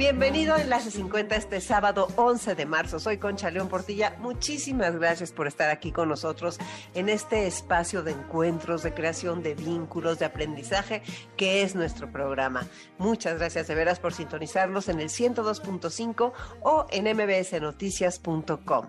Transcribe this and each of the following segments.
Bienvenido a Enlace 50 este sábado 11 de marzo. Soy Concha León Portilla. Muchísimas gracias por estar aquí con nosotros en este espacio de encuentros, de creación de vínculos, de aprendizaje que es nuestro programa. Muchas gracias de veras por sintonizarnos en el 102.5 o en mbsnoticias.com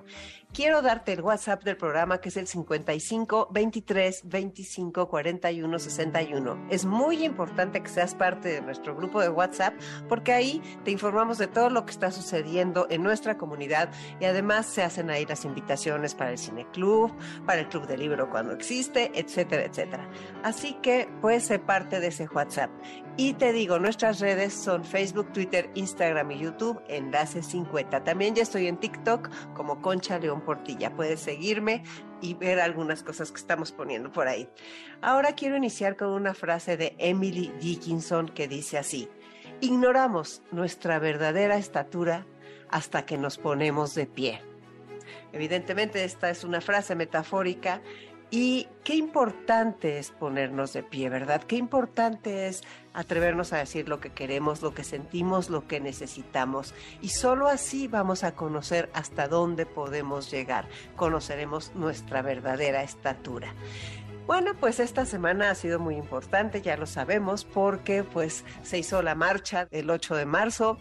quiero darte el WhatsApp del programa que es el 55 23 25 41 61. Es muy importante que seas parte de nuestro grupo de WhatsApp porque ahí te informamos de todo lo que está sucediendo en nuestra comunidad y además se hacen ahí las invitaciones para el Cine Club, para el Club de Libro cuando existe, etcétera, etcétera. Así que puedes ser parte de ese WhatsApp. Y te digo, nuestras redes son Facebook, Twitter, Instagram y YouTube, Enlace 50. También ya estoy en TikTok como Concha León Portilla. Puedes seguirme y ver algunas cosas que estamos poniendo por ahí. Ahora quiero iniciar con una frase de Emily Dickinson que dice así, ignoramos nuestra verdadera estatura hasta que nos ponemos de pie. Evidentemente esta es una frase metafórica y qué importante es ponernos de pie, ¿verdad? Qué importante es atrevernos a decir lo que queremos, lo que sentimos, lo que necesitamos. Y solo así vamos a conocer hasta dónde podemos llegar. Conoceremos nuestra verdadera estatura. Bueno, pues esta semana ha sido muy importante, ya lo sabemos, porque pues se hizo la marcha el 8 de marzo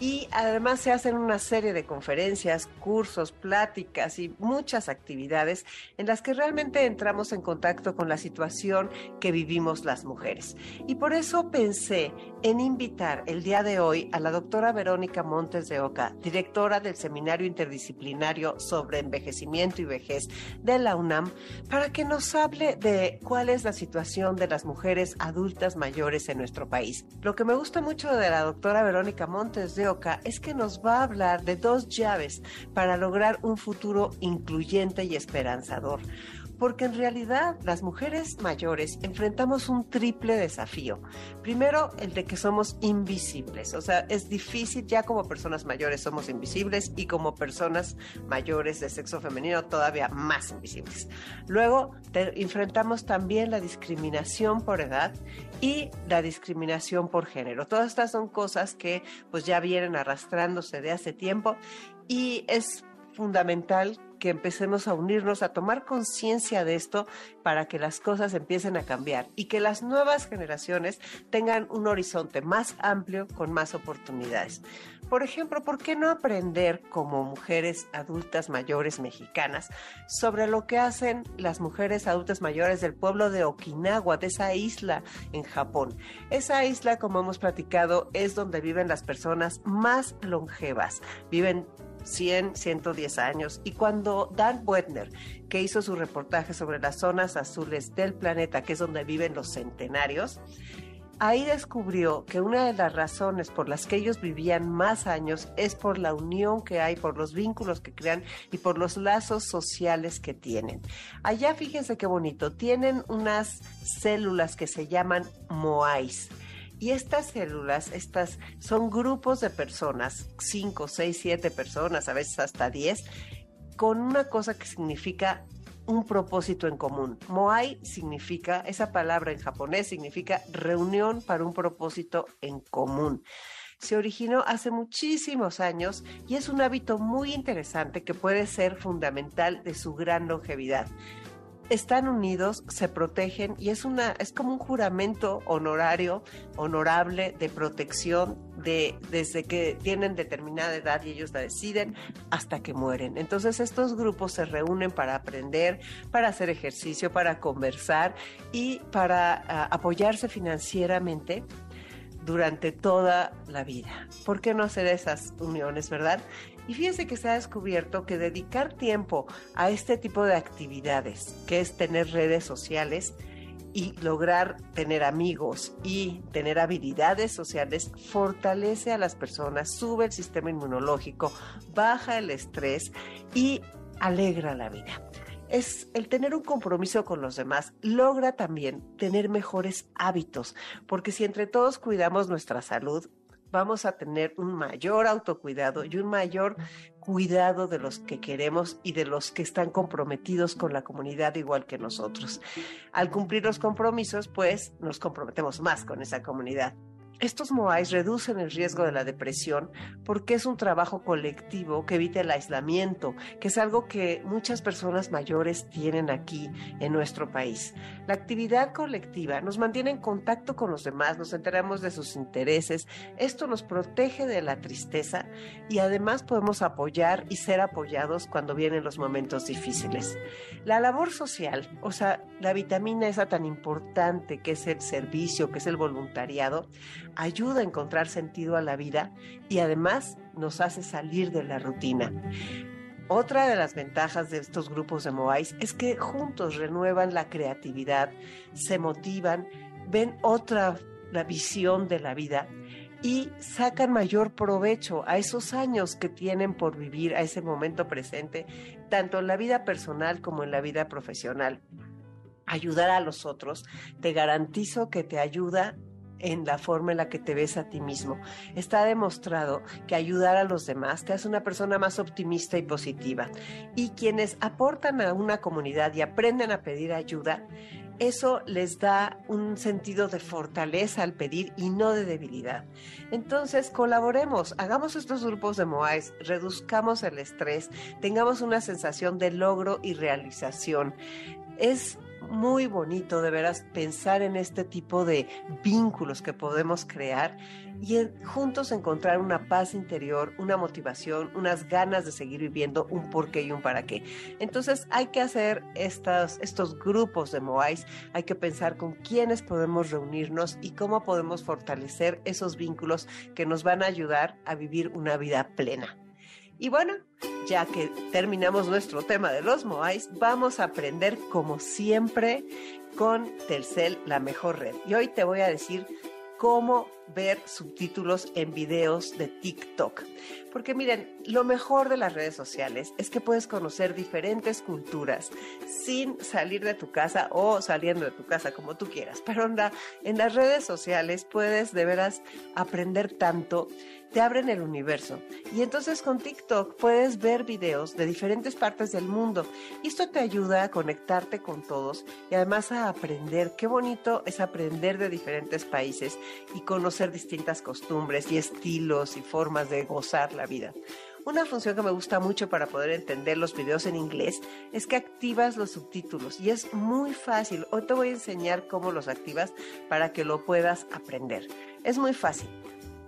y además se hacen una serie de conferencias, cursos, pláticas y muchas actividades en las que realmente entramos en contacto con la situación que vivimos las mujeres. Y por eso pensé en invitar el día de hoy a la doctora Verónica Montes de Oca, directora del Seminario Interdisciplinario sobre Envejecimiento y Vejez de la UNAM, para que nos hable de cuál es la situación de las mujeres adultas mayores en nuestro país. Lo que me gusta mucho de la doctora Verónica Montes de es que nos va a hablar de dos llaves para lograr un futuro incluyente y esperanzador porque en realidad las mujeres mayores enfrentamos un triple desafío. Primero, el de que somos invisibles, o sea, es difícil, ya como personas mayores somos invisibles y como personas mayores de sexo femenino todavía más invisibles. Luego, enfrentamos también la discriminación por edad y la discriminación por género. Todas estas son cosas que pues ya vienen arrastrándose de hace tiempo y es fundamental que empecemos a unirnos, a tomar conciencia de esto para que las cosas empiecen a cambiar y que las nuevas generaciones tengan un horizonte más amplio con más oportunidades. Por ejemplo, ¿por qué no aprender como mujeres adultas mayores mexicanas sobre lo que hacen las mujeres adultas mayores del pueblo de Okinawa, de esa isla en Japón? Esa isla, como hemos platicado, es donde viven las personas más longevas. Viven 100, 110 años. Y cuando Dan Buettner, que hizo su reportaje sobre las zonas azules del planeta, que es donde viven los centenarios, ahí descubrió que una de las razones por las que ellos vivían más años es por la unión que hay, por los vínculos que crean y por los lazos sociales que tienen. Allá fíjense qué bonito, tienen unas células que se llaman moais y estas células, estas son grupos de personas, 5, 6, 7 personas, a veces hasta 10, con una cosa que significa un propósito en común. Moai significa, esa palabra en japonés significa reunión para un propósito en común. Se originó hace muchísimos años y es un hábito muy interesante que puede ser fundamental de su gran longevidad están unidos, se protegen y es una es como un juramento honorario, honorable de protección de desde que tienen determinada edad y ellos la deciden hasta que mueren. Entonces estos grupos se reúnen para aprender, para hacer ejercicio, para conversar y para ah, apoyarse financieramente durante toda la vida. ¿Por qué no hacer esas uniones, verdad? Y fíjense que se ha descubierto que dedicar tiempo a este tipo de actividades, que es tener redes sociales, y lograr tener amigos y tener habilidades sociales fortalece a las personas, sube el sistema inmunológico, baja el estrés y alegra la vida. Es el tener un compromiso con los demás, logra también tener mejores hábitos, porque si entre todos cuidamos nuestra salud, vamos a tener un mayor autocuidado y un mayor cuidado de los que queremos y de los que están comprometidos con la comunidad igual que nosotros. Al cumplir los compromisos, pues nos comprometemos más con esa comunidad. Estos MOAIs reducen el riesgo de la depresión porque es un trabajo colectivo que evita el aislamiento, que es algo que muchas personas mayores tienen aquí en nuestro país. La actividad colectiva nos mantiene en contacto con los demás, nos enteramos de sus intereses, esto nos protege de la tristeza y además podemos apoyar y ser apoyados cuando vienen los momentos difíciles. La labor social, o sea, la vitamina esa tan importante que es el servicio, que es el voluntariado, ayuda a encontrar sentido a la vida y además nos hace salir de la rutina. Otra de las ventajas de estos grupos de Moais es que juntos renuevan la creatividad, se motivan, ven otra la visión de la vida y sacan mayor provecho a esos años que tienen por vivir, a ese momento presente, tanto en la vida personal como en la vida profesional. Ayudar a los otros, te garantizo que te ayuda en la forma en la que te ves a ti mismo. Está demostrado que ayudar a los demás te hace una persona más optimista y positiva. Y quienes aportan a una comunidad y aprenden a pedir ayuda, eso les da un sentido de fortaleza al pedir y no de debilidad. Entonces, colaboremos, hagamos estos grupos de Moais, reduzcamos el estrés, tengamos una sensación de logro y realización. Es muy bonito de veras pensar en este tipo de vínculos que podemos crear y juntos encontrar una paz interior, una motivación, unas ganas de seguir viviendo, un por qué y un para qué. Entonces hay que hacer estas, estos grupos de Moais, hay que pensar con quiénes podemos reunirnos y cómo podemos fortalecer esos vínculos que nos van a ayudar a vivir una vida plena. Y bueno, ya que terminamos nuestro tema de los Moais, vamos a aprender como siempre con Telcel, la mejor red. Y hoy te voy a decir cómo ver subtítulos en videos de TikTok. Porque miren, lo mejor de las redes sociales es que puedes conocer diferentes culturas sin salir de tu casa o saliendo de tu casa, como tú quieras. Pero onda, en las redes sociales puedes de veras aprender tanto te abren el universo. Y entonces con TikTok puedes ver videos de diferentes partes del mundo. Y esto te ayuda a conectarte con todos y además a aprender. Qué bonito es aprender de diferentes países y conocer distintas costumbres y estilos y formas de gozar la vida. Una función que me gusta mucho para poder entender los videos en inglés es que activas los subtítulos y es muy fácil. Hoy te voy a enseñar cómo los activas para que lo puedas aprender. Es muy fácil.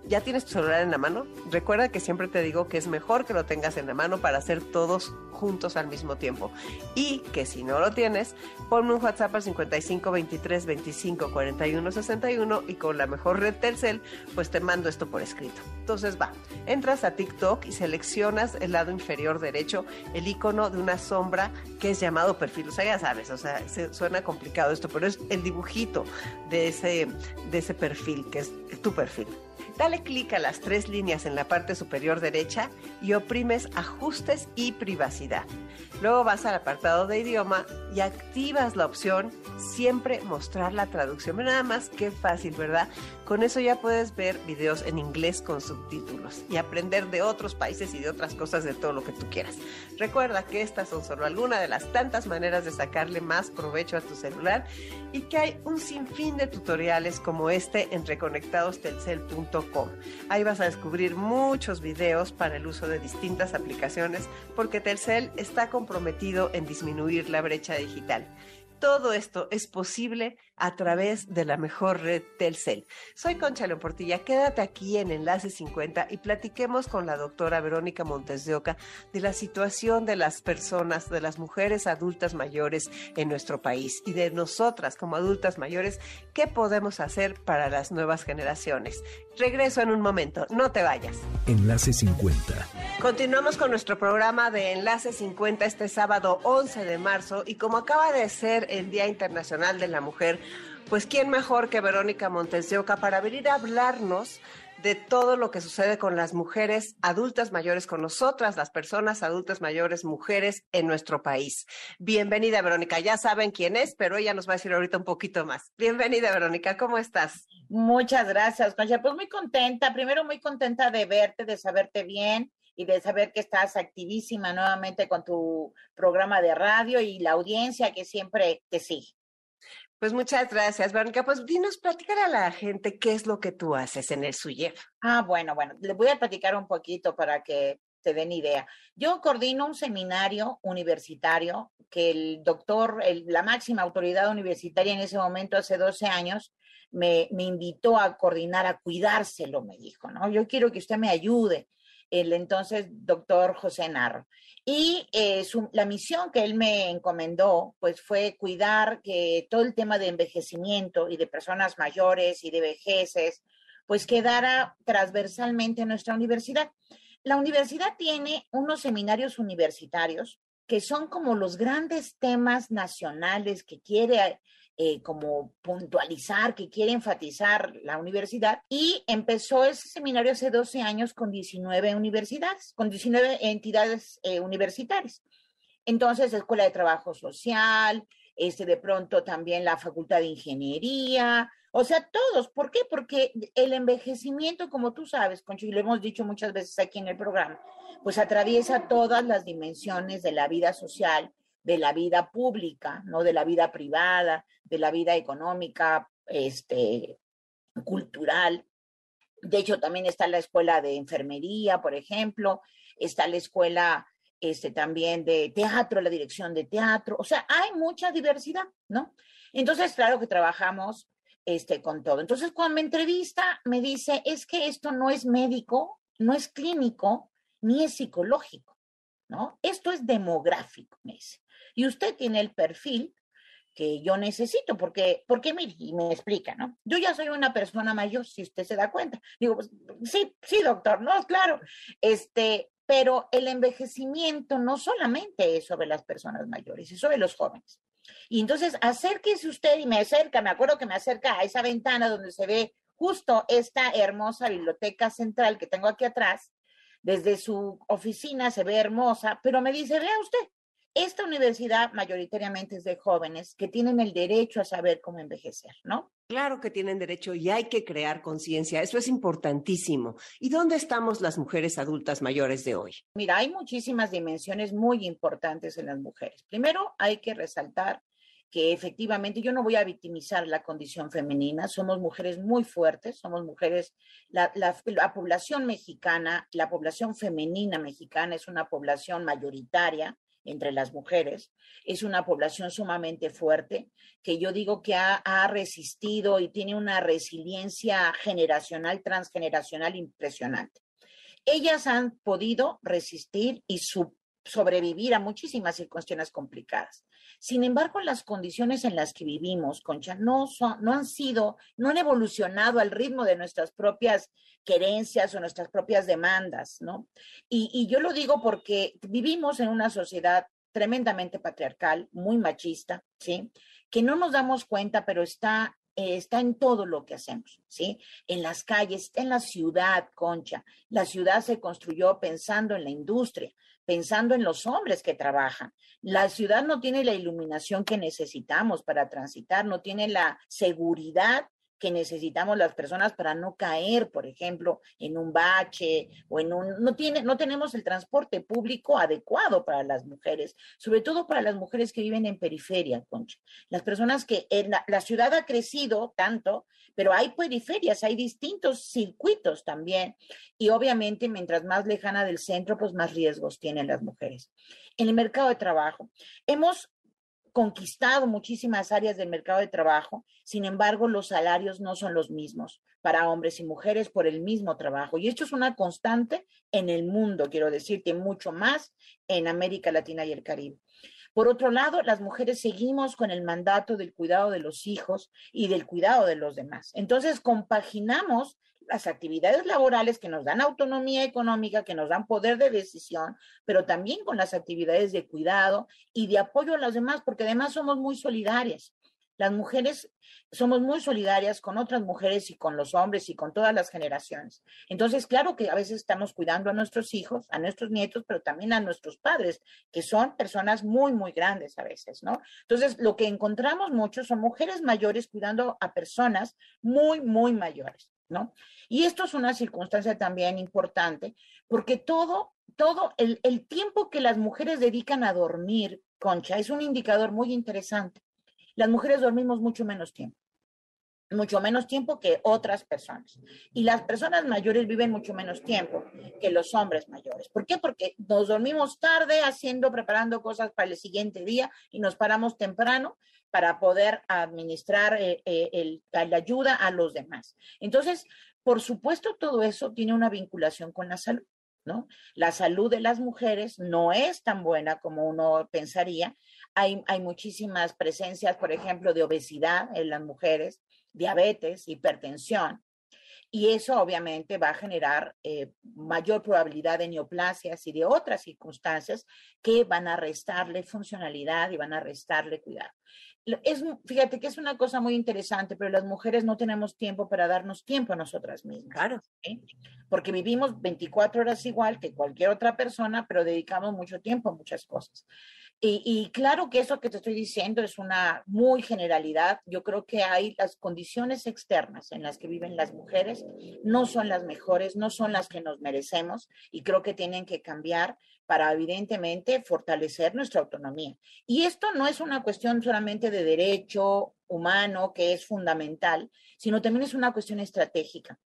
¿Ya tienes tu celular en la mano? Recuerda que siempre te digo que es mejor que lo tengas en la mano para hacer todos juntos al mismo tiempo. Y que si no lo tienes, ponme un WhatsApp al 55 23 25 41 61 y con la mejor red Telcel, pues te mando esto por escrito. Entonces va, entras a TikTok y seleccionas el lado inferior derecho, el icono de una sombra que es llamado perfil. O sea, ya sabes, o sea, suena complicado esto, pero es el dibujito de ese, de ese perfil, que es tu perfil. Dale clic a las tres líneas en la parte superior derecha y oprimes Ajustes y Privacidad. Luego vas al apartado de idioma y activas la opción Siempre mostrar la traducción. Nada más qué fácil, ¿verdad? Con eso ya puedes ver videos en inglés con subtítulos y aprender de otros países y de otras cosas de todo lo que tú quieras. Recuerda que estas son solo algunas de las tantas maneras de sacarle más provecho a tu celular y que hay un sinfín de tutoriales como este en reconectadostelcel.com. Ahí vas a descubrir muchos videos para el uso de distintas aplicaciones porque Telcel está comprometido en disminuir la brecha digital. Todo esto es posible a través de la mejor red Telcel. Soy Concha León Portilla, quédate aquí en Enlace 50 y platiquemos con la doctora Verónica Montes de Oca de la situación de las personas, de las mujeres adultas mayores en nuestro país y de nosotras como adultas mayores, qué podemos hacer para las nuevas generaciones. Regreso en un momento, no te vayas. Enlace 50. Continuamos con nuestro programa de Enlace 50 este sábado 11 de marzo y como acaba de ser el Día Internacional de la Mujer, pues quién mejor que Verónica Montes para venir a hablarnos de todo lo que sucede con las mujeres adultas mayores, con nosotras, las personas adultas mayores, mujeres en nuestro país. Bienvenida, Verónica. Ya saben quién es, pero ella nos va a decir ahorita un poquito más. Bienvenida, Verónica. ¿Cómo estás? Muchas gracias, Concha. Pues muy contenta. Primero, muy contenta de verte, de saberte bien y de saber que estás activísima nuevamente con tu programa de radio y la audiencia que siempre te sigue. Pues muchas gracias, Verónica. Pues dinos, platicar a la gente qué es lo que tú haces en el SUYEF. Ah, bueno, bueno, les voy a platicar un poquito para que te den idea. Yo coordino un seminario universitario que el doctor, la máxima autoridad universitaria en ese momento, hace 12 años, me, me invitó a coordinar, a cuidárselo, me dijo, ¿no? Yo quiero que usted me ayude el entonces doctor José Narro. Y eh, la misión que él me encomendó, pues fue cuidar que todo el tema de envejecimiento y de personas mayores y de vejeces, pues quedara transversalmente en nuestra universidad. La universidad tiene unos seminarios universitarios que son como los grandes temas nacionales que quiere eh, como puntualizar, que quiere enfatizar la universidad. Y empezó ese seminario hace 12 años con 19 universidades, con 19 entidades eh, universitarias. Entonces, Escuela de Trabajo Social, este, de pronto también la Facultad de Ingeniería, o sea, todos. ¿Por qué? Porque el envejecimiento, como tú sabes, Concho, y lo hemos dicho muchas veces aquí en el programa, pues atraviesa todas las dimensiones de la vida social, de la vida pública, no de la vida privada, de la vida económica, este, cultural. De hecho, también está la escuela de enfermería, por ejemplo, está la escuela este, también de teatro, la dirección de teatro, o sea, hay mucha diversidad, ¿no? Entonces, claro que trabajamos este, con todo. Entonces, cuando me entrevista, me dice, es que esto no es médico, no es clínico, ni es psicológico, ¿no? Esto es demográfico, me dice. Y usted tiene el perfil que yo necesito, porque, porque mire, y me explica, ¿no? Yo ya soy una persona mayor, si usted se da cuenta. Digo, pues, sí, sí, doctor, no, claro. Este, pero el envejecimiento no solamente es sobre las personas mayores, es sobre los jóvenes. Y entonces, acérquese usted y me acerca, me acuerdo que me acerca a esa ventana donde se ve justo esta hermosa biblioteca central que tengo aquí atrás. Desde su oficina se ve hermosa, pero me dice, vea usted, esta universidad mayoritariamente es de jóvenes que tienen el derecho a saber cómo envejecer, ¿no? Claro que tienen derecho y hay que crear conciencia. Eso es importantísimo. ¿Y dónde estamos las mujeres adultas mayores de hoy? Mira, hay muchísimas dimensiones muy importantes en las mujeres. Primero, hay que resaltar que efectivamente yo no voy a victimizar la condición femenina, somos mujeres muy fuertes, somos mujeres, la, la, población mexicana, la población femenina mexicana es una población mayoritaria, entre las mujeres. Es una población sumamente fuerte que yo digo que ha, resistido y tiene una resiliencia generacional, transgeneracional impresionante. Ellas han podido resistir y sobrevivir a muchísimas circunstancias complicadas. Sin embargo, las condiciones en las que vivimos, Concha, no, son, no han sido, no han evolucionado al ritmo de nuestras propias querencias o nuestras propias demandas, ¿no? Y, yo lo digo porque vivimos en una sociedad tremendamente patriarcal, muy machista, ¿sí? Que no nos damos cuenta, pero está está en todo lo que hacemos, ¿sí? En las calles, en la ciudad, Concha. La ciudad se construyó pensando en la industria, pensando en los hombres que trabajan. La ciudad no tiene la iluminación que necesitamos para transitar, no tiene la seguridad que necesitamos las personas para no caer, por ejemplo, en un bache o en un no tiene no tenemos el transporte público adecuado para las mujeres, sobre todo para las mujeres que viven en periferia, Concha. Las personas que en la, la ciudad ha crecido tanto, pero hay periferias, hay distintos circuitos también y obviamente mientras más lejana del centro, pues más riesgos tienen las mujeres. En el mercado de trabajo, hemos conquistado muchísimas áreas del mercado de trabajo, sin embargo, los salarios no son los mismos para hombres y mujeres por el mismo trabajo. Y esto es una constante en el mundo, quiero decirte, mucho más en América Latina y el Caribe. Por otro lado, las mujeres seguimos con el mandato del cuidado de los hijos y del cuidado de los demás. Entonces, compaginamos las actividades laborales que nos dan autonomía económica, que nos dan poder de decisión, pero también con las actividades de cuidado y de apoyo a los demás, porque además somos muy solidarias. Las mujeres somos muy solidarias con otras mujeres y con los hombres y con todas las generaciones. Entonces, claro que a veces estamos cuidando a nuestros hijos, a nuestros nietos, pero también a nuestros padres, que son personas muy, muy grandes a veces, ¿no? Entonces, lo que encontramos mucho son mujeres mayores cuidando a personas muy, muy mayores, Y esto es una circunstancia también importante, porque todo, todo el, el tiempo que las mujeres dedican a dormir, Concha, es un indicador muy interesante las mujeres dormimos mucho menos tiempo mucho menos tiempo que otras personas. Y las personas mayores viven mucho menos tiempo que los hombres mayores. ¿Por qué? Porque nos dormimos tarde haciendo, preparando cosas para el siguiente día y nos paramos temprano para poder administrar eh, eh, la ayuda a los demás. Entonces, por supuesto, todo eso tiene una vinculación con la salud. ¿No? La salud de las mujeres no es tan buena como uno pensaría hay, muchísimas presencias, por ejemplo, de obesidad en las mujeres, diabetes, hipertensión. Y eso obviamente va a generar eh, mayor probabilidad de neoplasias y de otras circunstancias que van a restarle funcionalidad y van a restarle cuidado. Es, fíjate que es una cosa muy interesante, pero las mujeres no tenemos tiempo para darnos tiempo a nosotras mismas. Claro. Porque vivimos 24 horas igual que cualquier otra persona, pero dedicamos mucho tiempo a muchas cosas. Y, claro que eso que te estoy diciendo es una muy generalidad. Yo creo que hay las condiciones externas en las que viven las mujeres, no son las mejores, no son las que nos merecemos y creo que tienen que cambiar para evidentemente fortalecer nuestra autonomía. Y esto no es una cuestión solamente de derecho humano, que es fundamental, sino también es una cuestión estratégica.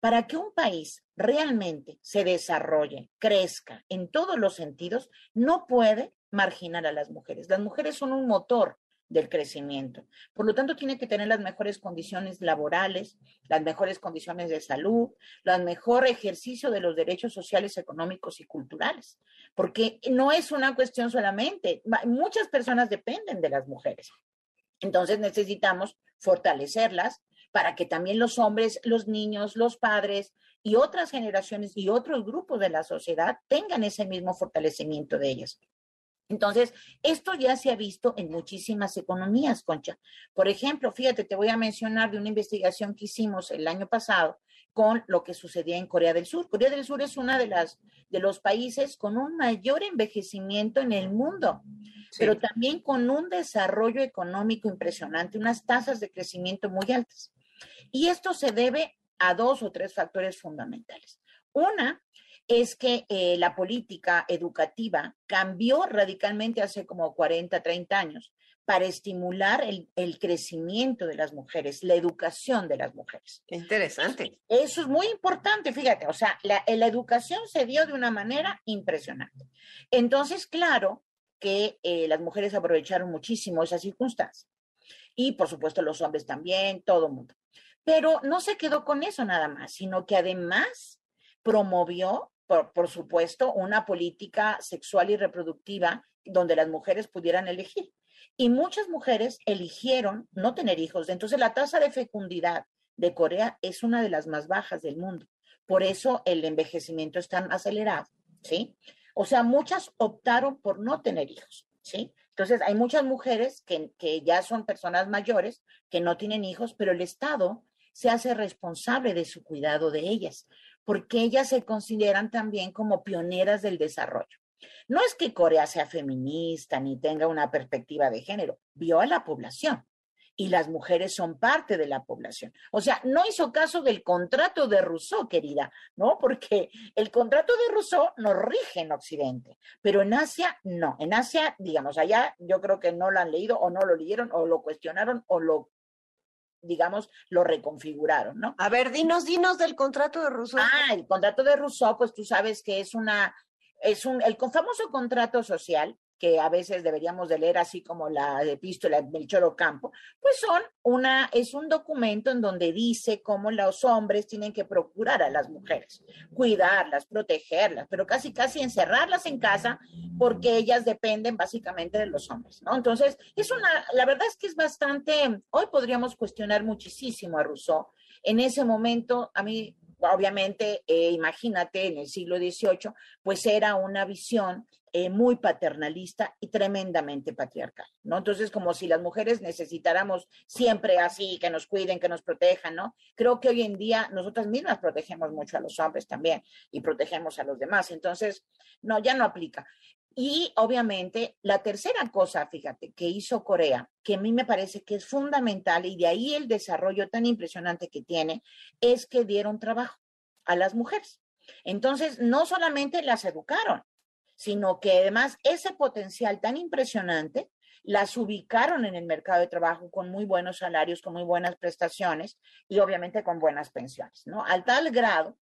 Para que un país realmente se desarrolle, crezca en todos los sentidos, no puede marginar a las mujeres. Las mujeres son un motor del crecimiento. Por lo tanto, tiene que tener las mejores condiciones laborales, las mejores condiciones de salud, el mejor ejercicio de los derechos sociales, económicos y culturales, porque no es una cuestión solamente, muchas personas dependen de las mujeres. Entonces necesitamos fortalecerlas para que también los hombres, los niños, los padres y otras generaciones y otros grupos de la sociedad tengan ese mismo fortalecimiento de ellas. Entonces, esto ya se ha visto en muchísimas economías, Concha. Por ejemplo, fíjate, te voy a mencionar de una investigación que hicimos el año pasado con lo que sucedía en Corea del Sur. Corea del Sur es uno de, las, de los países con un mayor envejecimiento en el mundo, pero también con un desarrollo económico impresionante, unas tasas de crecimiento muy altas. Y esto se debe a dos o tres factores fundamentales. Una es que eh, la política educativa cambió radicalmente hace como 40, 30 años para estimular el, crecimiento de las mujeres, la educación de las mujeres. Interesante. Eso es muy importante, fíjate, o sea, la, la educación se dio de una manera impresionante. Entonces, claro que eh, las mujeres aprovecharon muchísimo esa circunstancia. Y por supuesto los hombres también, todo el mundo. Pero no se quedó con eso nada más, sino que además promovió por, supuesto, una política sexual y reproductiva donde las mujeres pudieran elegir. Y muchas mujeres eligieron no tener hijos. Entonces, la tasa de fecundidad de Corea es una de las más bajas del mundo. Por eso el envejecimiento es tan acelerado, ¿sí? O sea, muchas optaron por no tener hijos, ¿sí? Entonces, hay muchas mujeres que, que ya son personas mayores, que no tienen hijos, pero el Estado se hace responsable de su cuidado de ellas porque ellas se consideran también como pioneras del desarrollo. No es que Corea sea feminista ni tenga una perspectiva de género, vio a la población y las mujeres son parte de la población. O sea, no hizo caso del contrato de Rousseau, querida, ¿no? Porque el contrato de Rousseau nos rige en Occidente, pero en Asia no. En Asia, digamos, allá yo creo que no lo han leído o no lo leyeron o lo cuestionaron o lo digamos, lo reconfiguraron, ¿no? A ver, dinos, dinos del contrato de Rousseau. Ah, el contrato de Rousseau, pues tú sabes que es una, es un, el famoso contrato social que a veces deberíamos de leer así como la epístola del Choro Campo, pues son una, es un documento en donde dice cómo los hombres tienen que procurar a las mujeres, cuidarlas, protegerlas, pero casi casi encerrarlas en casa porque ellas dependen básicamente de los hombres, ¿no? Entonces, es una, la verdad es que es bastante, hoy podríamos cuestionar muchísimo a Rousseau. En ese momento, a mí obviamente, eh, imagínate, en el siglo XVIII, pues era una visión eh, muy paternalista y tremendamente patriarcal, ¿no? Entonces, como si las mujeres necesitáramos siempre así, que nos cuiden, que nos protejan, ¿no? Creo que hoy en día nosotras mismas protegemos mucho a los hombres también y protegemos a los demás. Entonces, no, ya no aplica. Y obviamente la tercera cosa, fíjate, que hizo Corea, que a mí me parece que es fundamental y de ahí el desarrollo tan impresionante que tiene, es que dieron trabajo a las mujeres. Entonces, no solamente las educaron, sino que además ese potencial tan impresionante las ubicaron en el mercado de trabajo con muy buenos salarios, con muy buenas prestaciones y obviamente con buenas pensiones, ¿no? Al tal grado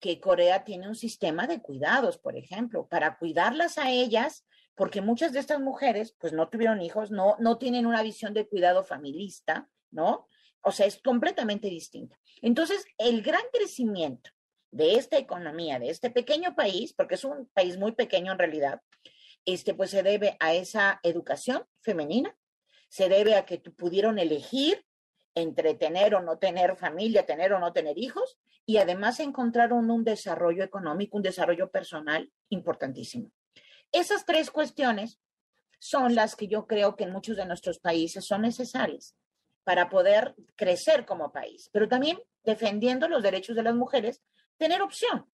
que Corea tiene un sistema de cuidados, por ejemplo, para cuidarlas a ellas, porque muchas de estas mujeres pues no tuvieron hijos, no, no tienen una visión de cuidado familista, ¿no? O sea, es completamente distinta. Entonces, el gran crecimiento de esta economía, de este pequeño país, porque es un país muy pequeño en realidad, este, pues se debe a esa educación femenina, se debe a que pudieron elegir entre tener o no tener familia, tener o no tener hijos, y además encontraron un desarrollo económico, un desarrollo personal importantísimo. Esas tres cuestiones son las que yo creo que en muchos de nuestros países son necesarias para poder crecer como país, pero también defendiendo los derechos de las mujeres, tener opción,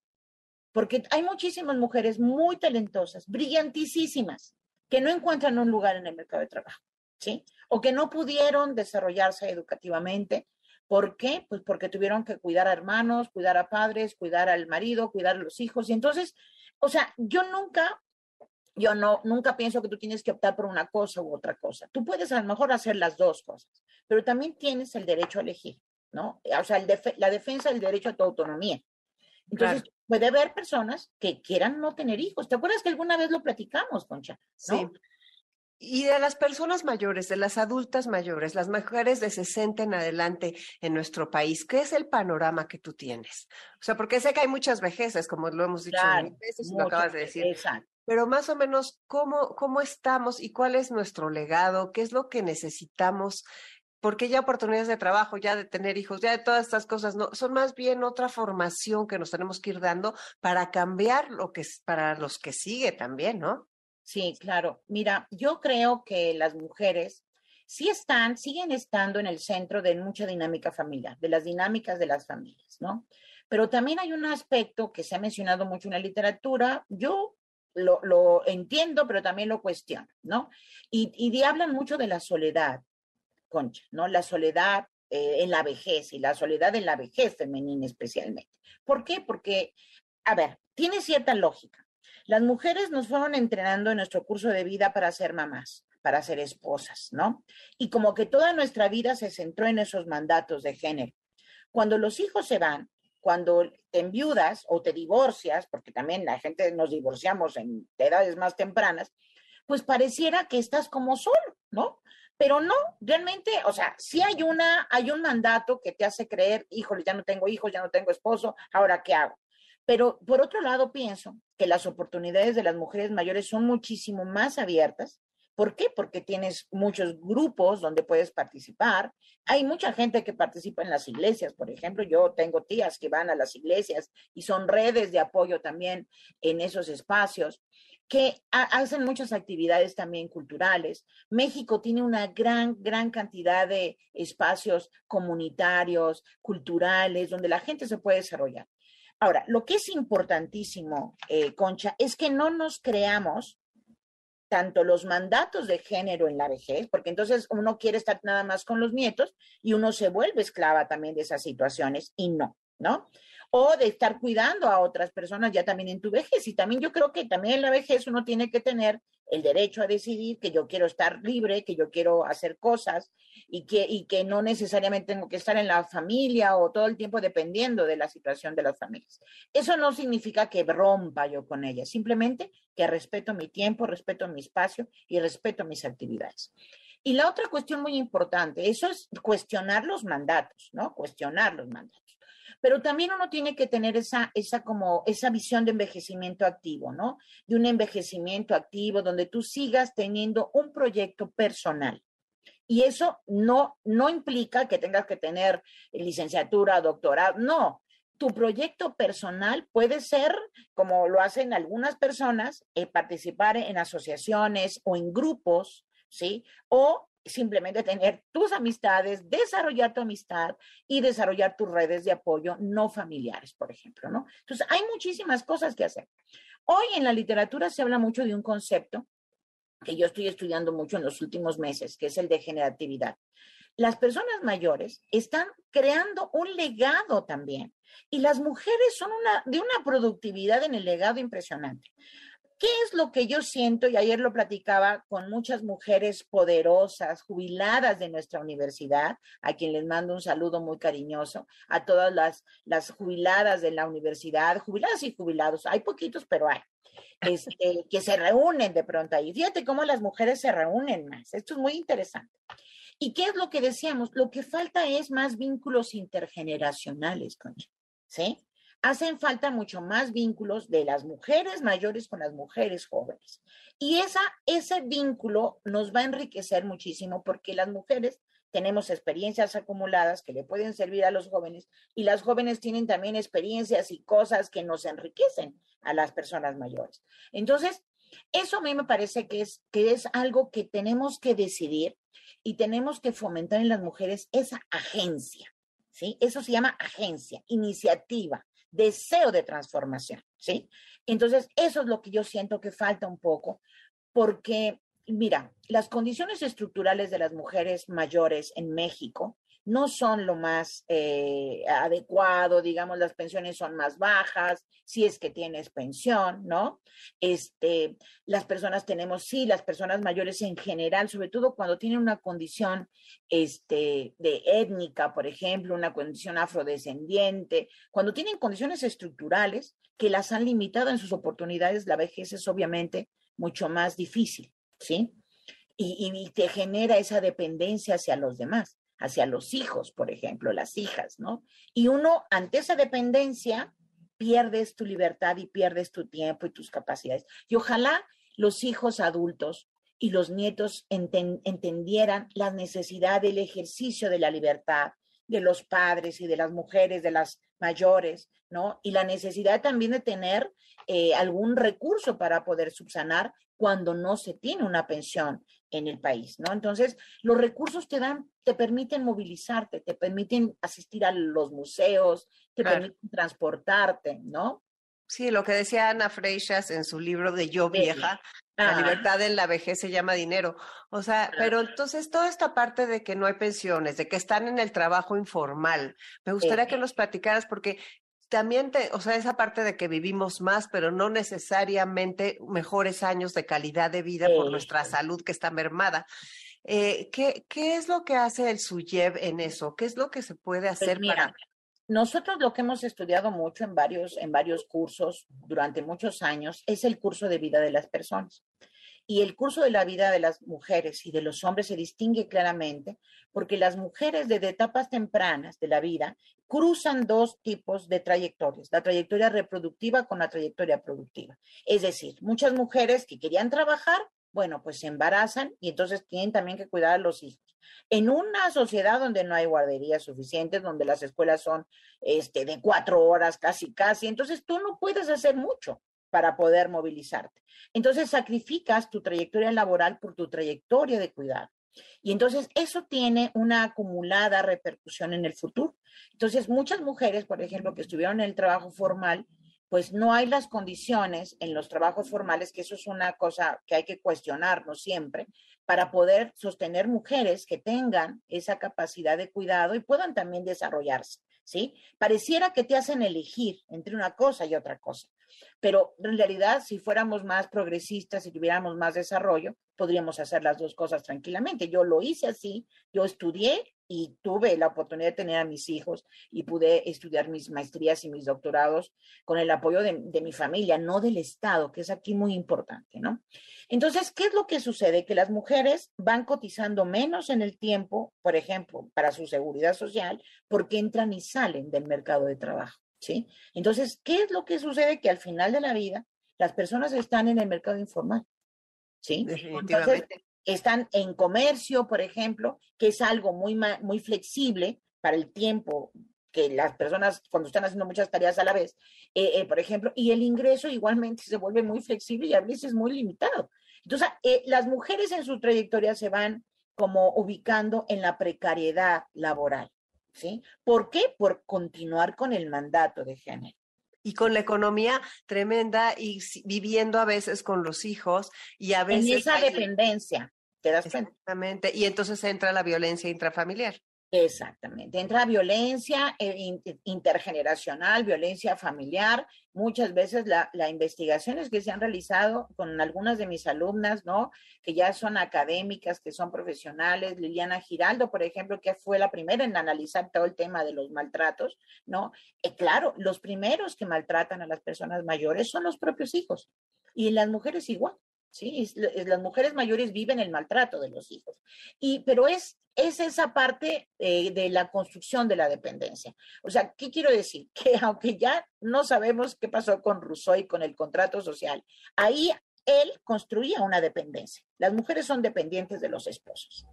porque hay muchísimas mujeres muy talentosas, brillantísimas, que no encuentran un lugar en el mercado de trabajo, ¿sí? O que no pudieron desarrollarse educativamente. ¿Por qué? Pues porque tuvieron que cuidar a hermanos, cuidar a padres, cuidar al marido, cuidar a los hijos. Y entonces, o sea, yo nunca, yo no, nunca pienso que tú tienes que optar por una cosa u otra cosa. Tú puedes a lo mejor hacer las dos cosas, pero también tienes el derecho a elegir, ¿no? O sea, la defensa del derecho a tu autonomía. Entonces, puede haber personas que quieran no tener hijos. ¿Te acuerdas que alguna vez lo platicamos, Concha? Sí. Y de las personas mayores, de las adultas mayores, las mujeres de 60 en adelante en nuestro país, ¿qué es el panorama que tú tienes? O sea, porque sé que hay muchas vejeces, como lo hemos dicho claro, veces y lo acabas de decir. Exacto. Pero más o menos, ¿cómo, ¿cómo estamos y cuál es nuestro legado? ¿Qué es lo que necesitamos porque ya oportunidades de trabajo, ya de tener hijos, ya de todas estas cosas, no, son más bien otra formación que nos tenemos que ir dando para cambiar lo que es para los que sigue también, ¿no? Sí, claro. Mira, yo creo que las mujeres sí están, siguen estando en el centro de mucha dinámica familiar, de las dinámicas de las familias, ¿no? Pero también hay un aspecto que se ha mencionado mucho en la literatura, yo lo, entiendo, pero también lo cuestiono, ¿no? Y, y hablan mucho de la soledad, Concha, ¿no? La soledad eh, en la vejez y la soledad en la vejez femenina especialmente. ¿Por qué? Porque, a ver, tiene cierta lógica. Las mujeres nos fueron entrenando en nuestro curso de vida para ser mamás, para ser esposas, ¿no? Y como que toda nuestra vida se centró en esos mandatos de género. Cuando los hijos se van, cuando te enviudas o te divorcias, porque también la gente nos divorciamos en edades más tempranas, pues pareciera que estás como solo, ¿no? pero no, realmente, o sea, sí hay una, hay un mandato que te hace creer, híjole, ya no tengo hijos, ya no tengo esposo, ahora qué hago. Pero por otro lado, pienso que las oportunidades de las mujeres mayores son muchísimo más abiertas. ¿Por qué? Porque tienes muchos grupos donde puedes participar. Hay mucha gente que participa en las iglesias, por ejemplo. Yo tengo tías que van a las iglesias y son redes de apoyo también en esos espacios que hacen muchas actividades también culturales. México tiene una gran, gran cantidad de espacios comunitarios, culturales, donde la gente se puede desarrollar. Ahora, lo que es importantísimo, eh, Concha, es que no nos creamos tanto los mandatos de género en la vejez, porque entonces uno quiere estar nada más con los nietos y uno se vuelve esclava también de esas situaciones y no, ¿no? O de estar cuidando a otras personas ya también en tu vejez. Y también yo creo que también en la vejez uno tiene que tener el derecho a decidir que yo quiero estar libre, que yo quiero hacer cosas y que, y que no necesariamente tengo que estar en la familia o todo el tiempo dependiendo de la situación de las familias. Eso no significa que rompa yo con ellas, simplemente que respeto mi tiempo, respeto mi espacio y respeto mis actividades. Y la otra cuestión muy importante, eso es cuestionar los mandatos, ¿no? Cuestionar los mandatos pero también uno tiene que tener esa, esa como, esa visión de envejecimiento activo, ¿no? De un envejecimiento activo donde tú sigas teniendo un proyecto personal. Y eso no, no implica que tengas que tener licenciatura, doctorado, no. tu proyecto personal puede ser, como lo hacen algunas personas, eh, participar en asociaciones o en grupos, ¿sí? O simplemente tener tus amistades, desarrollar tu amistad y desarrollar tus redes de apoyo no familiares, por ejemplo, ¿no? Entonces, hay muchísimas cosas que hacer. Hoy en la literatura se habla mucho de un concepto que yo estoy estudiando mucho en los últimos meses, que es el de generatividad. Las personas mayores están creando un legado también y las mujeres son una, de una productividad en el legado impresionante. ¿Qué es lo que yo siento? Y ayer lo platicaba con muchas mujeres poderosas, jubiladas de nuestra universidad, a quien les mando un saludo muy cariñoso, a todas las, las jubiladas de la universidad, jubiladas y jubilados, hay poquitos, pero hay, este, que se reúnen de pronto ahí. Fíjate cómo las mujeres se reúnen más, esto es muy interesante. ¿Y qué es lo que decíamos? Lo que falta es más vínculos intergeneracionales, Concha, ¿sí? Hacen falta mucho más vínculos de las mujeres mayores con las mujeres jóvenes. Y esa, ese vínculo nos va a enriquecer muchísimo porque las mujeres tenemos experiencias acumuladas que le pueden servir a los jóvenes y las jóvenes tienen también experiencias y cosas que nos enriquecen a las personas mayores. Entonces, eso a mí me parece que es, que es algo que tenemos que decidir y tenemos que fomentar en las mujeres esa agencia. ¿Sí? Eso se llama agencia, iniciativa, deseo de transformación, ¿sí? Entonces, eso es lo que yo siento que falta un poco, porque, mira, las condiciones estructurales de las mujeres mayores en México no son lo más eh, adecuado, digamos, las pensiones son más bajas, si es que tienes pensión, ¿no? Este, las personas tenemos, sí, las personas mayores en general, sobre todo cuando tienen una condición este, de étnica, por ejemplo, una condición afrodescendiente, cuando tienen condiciones estructurales que las han limitado en sus oportunidades, la vejez es obviamente mucho más difícil, ¿sí? Y, y te genera esa dependencia hacia los demás hacia los hijos, por ejemplo, las hijas, ¿no? Y uno, ante esa dependencia, pierdes tu libertad y pierdes tu tiempo y tus capacidades. Y ojalá los hijos adultos y los nietos entendieran la necesidad del ejercicio de la libertad de los padres y de las mujeres, de las mayores, ¿no? Y la necesidad también de tener eh, algún recurso para poder subsanar cuando no se tiene una pensión en el país, ¿no? Entonces, los recursos te dan, te permiten movilizarte, te permiten asistir a los museos, te permiten transportarte, ¿no? Sí, lo que decía Ana Freixas en su libro de Yo Vieja, la libertad en la vejez se llama dinero. O sea, pero entonces toda esta parte de que no hay pensiones, de que están en el trabajo informal, me gustaría que nos platicaras porque también te, o sea, esa parte de que vivimos más, pero no necesariamente mejores años de calidad de vida por nuestra salud que está mermada. Eh, ¿qué, ¿Qué es lo que hace el SUYEV en eso? ¿Qué es lo que se puede pues hacer para nosotros lo que hemos estudiado mucho en varios, en varios cursos durante muchos años es el curso de vida de las personas. Y el curso de la vida de las mujeres y de los hombres se distingue claramente porque las mujeres desde etapas tempranas de la vida cruzan dos tipos de trayectorias, la trayectoria reproductiva con la trayectoria productiva. Es decir, muchas mujeres que querían trabajar, bueno, pues se embarazan y entonces tienen también que cuidar a los hijos en una sociedad donde no hay guarderías suficientes, donde las escuelas son este, de cuatro horas casi, casi, entonces tú no puedes hacer mucho para poder movilizarte. Entonces sacrificas tu trayectoria laboral por tu trayectoria de cuidado. Y entonces eso tiene una acumulada repercusión en el futuro. Entonces muchas mujeres, por ejemplo, que estuvieron en el trabajo formal, pues no hay las condiciones en los trabajos formales, que eso es una cosa que hay que cuestionarnos siempre, para poder sostener mujeres que tengan esa capacidad de cuidado y puedan también desarrollarse, ¿sí? Pareciera que te hacen elegir entre una cosa y otra cosa, pero en realidad si fuéramos más progresistas y tuviéramos más desarrollo, podríamos hacer las dos cosas tranquilamente. Yo lo hice así, yo estudié y tuve la oportunidad de tener a mis hijos y pude estudiar mis maestrías y mis doctorados con el apoyo de, de, mi familia, no del Estado, que es aquí muy importante, ¿no? Entonces, ¿qué es lo que sucede? Que las mujeres van cotizando menos en el tiempo, por ejemplo, para su seguridad social, porque entran y salen del mercado de trabajo, ¿sí? Entonces, ¿qué es lo que sucede? Que al final de la vida, las personas están en el mercado informal, ¿sí? Entonces, están en comercio, por ejemplo, que es algo muy, muy flexible para el tiempo que las personas cuando están haciendo muchas tareas a la vez, eh, eh, por ejemplo, y el ingreso igualmente se vuelve muy flexible y a veces muy limitado. Entonces, eh, las mujeres en su trayectoria se van como ubicando en la precariedad laboral, ¿sí? ¿Por qué? Por continuar con el mandato de género y con la economía tremenda y viviendo a veces con los hijos y a veces... En esa dependencia, ¿te das cuenta? Exactamente, y entonces entra la violencia intrafamiliar. Exactamente. Entra violencia eh, intergeneracional, violencia familiar. Muchas veces la, la, investigaciones que se han realizado con algunas de mis alumnas, ¿no? Que ya son académicas, que son profesionales, Liliana Giraldo, por ejemplo, que fue la primera en analizar todo el tema de los maltratos, ¿no? Eh, claro, los primeros que maltratan a las personas mayores son los propios hijos y las mujeres igual. ¿Sí? las mujeres mayores viven el maltrato de los hijos. Y, pero es, es esa parte eh, de la construcción de la dependencia. O sea, ¿qué quiero decir? Que aunque ya no sabemos qué pasó con Rousseau y con el contrato social, ahí él construía una dependencia. Las mujeres son dependientes de los esposos,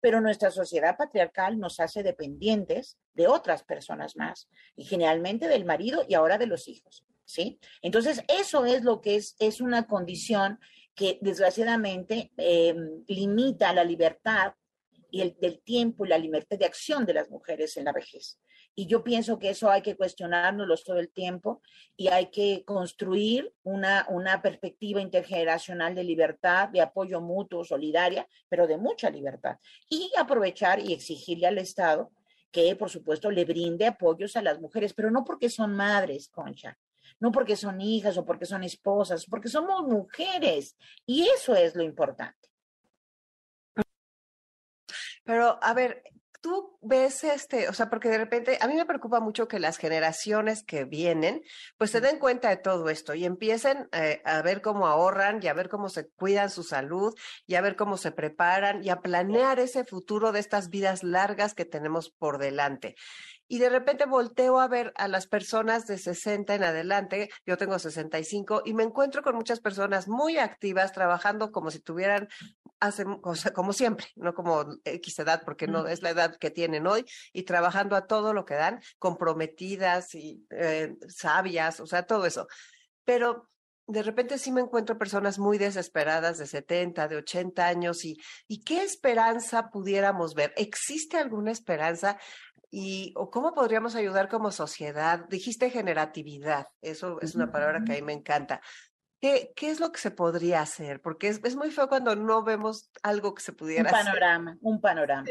pero nuestra sociedad patriarcal nos hace dependientes de otras personas más, y generalmente del marido y ahora de los hijos, ¿sí? Entonces, eso es lo que es, es una condición que desgraciadamente em, limita la libertad y el, del tiempo y la libertad de acción de las mujeres en la vejez. Y yo pienso que eso hay que cuestionárnoslo todo el tiempo y hay que construir una, una perspectiva intergeneracional de libertad, de apoyo mutuo, solidaria, pero de mucha libertad. Y aprovechar y exigirle al Estado que, por supuesto, le brinde apoyos a las mujeres, pero no porque son madres, Concha, no porque son hijas o porque son esposas, porque somos mujeres y eso es lo importante. Pero, a ver, tú ves este, o sea, porque de repente a mí me preocupa mucho que las generaciones que vienen, pues se den cuenta de todo esto y empiecen eh, a ver cómo ahorran y a ver cómo se cuidan su salud y a ver cómo se preparan y a planear ese futuro de estas vidas largas que tenemos por delante y de repente volteo a ver a las personas de 60 en adelante, yo tengo 65 y me encuentro con muchas personas muy activas trabajando como si tuvieran hace como siempre, no como X edad porque no es la edad que tienen hoy y trabajando a todo lo que dan, comprometidas y eh, sabias, o sea, todo eso. Pero de repente sí me encuentro personas muy desesperadas de 70, de 80 años y, y qué esperanza pudiéramos ver. ¿Existe alguna esperanza? Y o cómo podríamos ayudar como sociedad. Dijiste generatividad, eso es una palabra que a mí me encanta. ¿Qué, ¿Qué, es lo que se podría hacer? Porque es, es, muy feo cuando no vemos algo que se pudiera hacer. Un panorama, un panorama.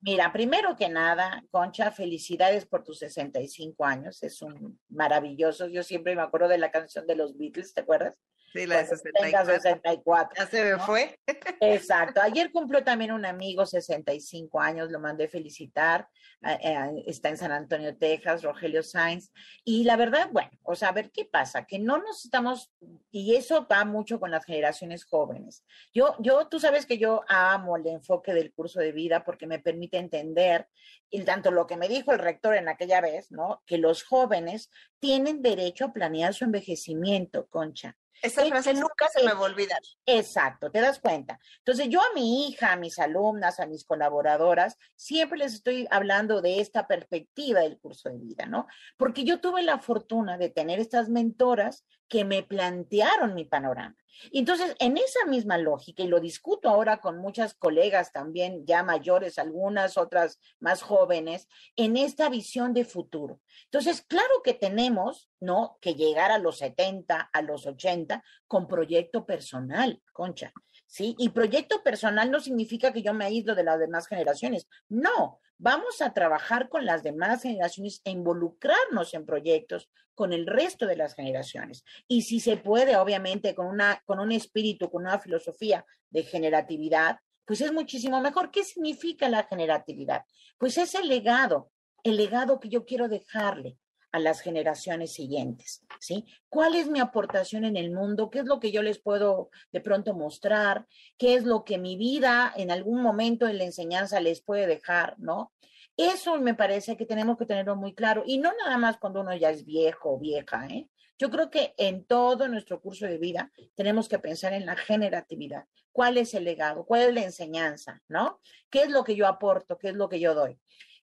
Mira, primero que nada, Concha, felicidades por tus 65 años. Es un maravilloso. Yo siempre me acuerdo de la canción de los Beatles, ¿te acuerdas? Sí, la de 64. Ya se me fue. Exacto. Ayer cumplió también un amigo 65 años, lo mandé felicitar. Eh, está en San Antonio, Texas, Rogelio Sainz. Y la verdad, bueno, o sea, a ver qué pasa, que no nos estamos, y eso va mucho con las generaciones jóvenes. Yo, yo, tú sabes que yo amo el enfoque del curso de vida porque me permite entender, y tanto lo que me dijo el rector en aquella vez, ¿no? Que los jóvenes tienen derecho a planear su envejecimiento, Concha. Esa frase nunca se me va a olvidar. Exacto, te das cuenta. Entonces, yo a mi hija, a mis alumnas, a mis colaboradoras, siempre les estoy hablando de esta perspectiva del curso de vida, ¿no? Porque yo tuve la fortuna de tener estas mentoras que me plantearon mi panorama. Entonces, en esa misma lógica, y lo discuto ahora con muchas colegas también ya mayores, algunas otras más jóvenes, en esta visión de futuro. Entonces, claro que tenemos, ¿no? Que llegar a los 70, a los 80 con proyecto personal, concha. ¿Sí? Y proyecto personal no significa que yo me aíslo de las demás generaciones. No, vamos a trabajar con las demás generaciones e involucrarnos en proyectos con el resto de las generaciones. Y si se puede, obviamente, con, una, con un espíritu, con una filosofía de generatividad, pues es muchísimo mejor. ¿Qué significa la generatividad? Pues es el legado, el legado que yo quiero dejarle a las generaciones siguientes, ¿sí? ¿Cuál es mi aportación en el mundo? ¿Qué es lo que yo les puedo de pronto mostrar? ¿Qué es lo que mi vida en algún momento en la enseñanza les puede dejar, ¿no? Eso me parece que tenemos que tenerlo muy claro y no nada más cuando uno ya es viejo o vieja, ¿eh? Yo creo que en todo nuestro curso de vida tenemos que pensar en la generatividad. ¿Cuál es el legado? ¿Cuál es la enseñanza? ¿No? ¿Qué es lo que yo aporto? ¿Qué es lo que yo doy?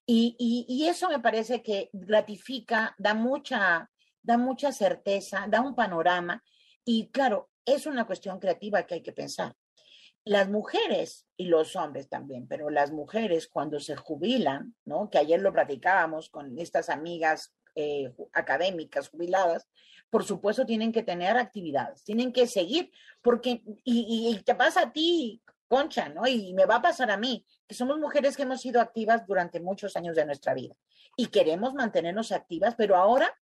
Y, y, y eso me parece que gratifica, da mucha, da mucha certeza, da un panorama. Y claro, es una cuestión creativa que hay que pensar. Las mujeres y los hombres también, pero las mujeres cuando se jubilan, ¿no? Que ayer lo platicábamos con estas amigas eh, académicas jubiladas, por supuesto tienen que tener actividades, tienen que seguir, porque, y, y, te pasa a ti, Concha, ¿no? Y me va a pasar a mí, que somos mujeres que hemos sido activas durante muchos años de nuestra vida y queremos mantenernos activas, pero ahora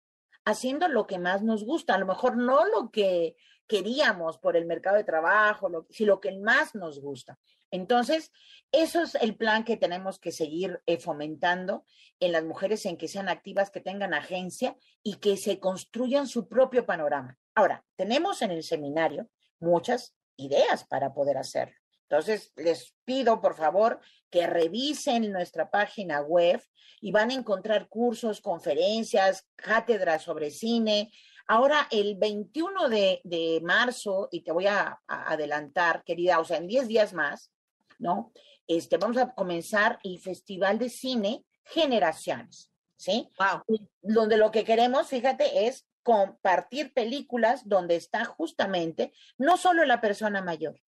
haciendo lo que más nos gusta, a lo mejor no lo que queríamos por el mercado de trabajo, lo, sino lo que más nos gusta. Entonces, eso es el plan que tenemos que seguir eh, fomentando en las mujeres en que sean activas, que tengan agencia y que se construyan su propio panorama. Ahora, tenemos en el seminario muchas ideas para poder hacerlo. Entonces, les pido, por favor, que revisen nuestra página web y van a encontrar cursos, conferencias, cátedras sobre cine. Ahora, el 21 de, de marzo, y te voy a, a, adelantar, querida, o sea, en 10 días más, ¿no? Este, vamos a comenzar el Festival de Cine Generaciones, ¿sí? Wow. Donde lo que queremos, fíjate, es compartir películas donde está justamente no solo la persona mayor,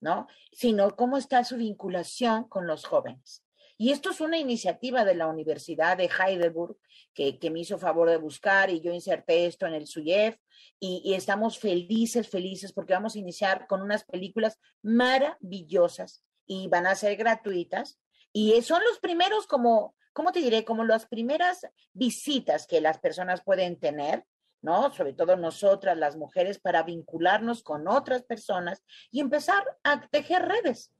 ¿no? Sino cómo está su vinculación con los jóvenes. Y esto es una iniciativa de la Universidad de Heidelberg que, que me hizo favor de buscar y yo inserté esto en el SUYEF y, estamos felices, felices porque vamos a iniciar con unas películas maravillosas y van a ser gratuitas y son los primeros como, ¿cómo te diré? Como las primeras visitas que las personas pueden tener ¿no? Sobre todo nosotras, las mujeres, para vincularnos con otras personas y empezar a tejer redes.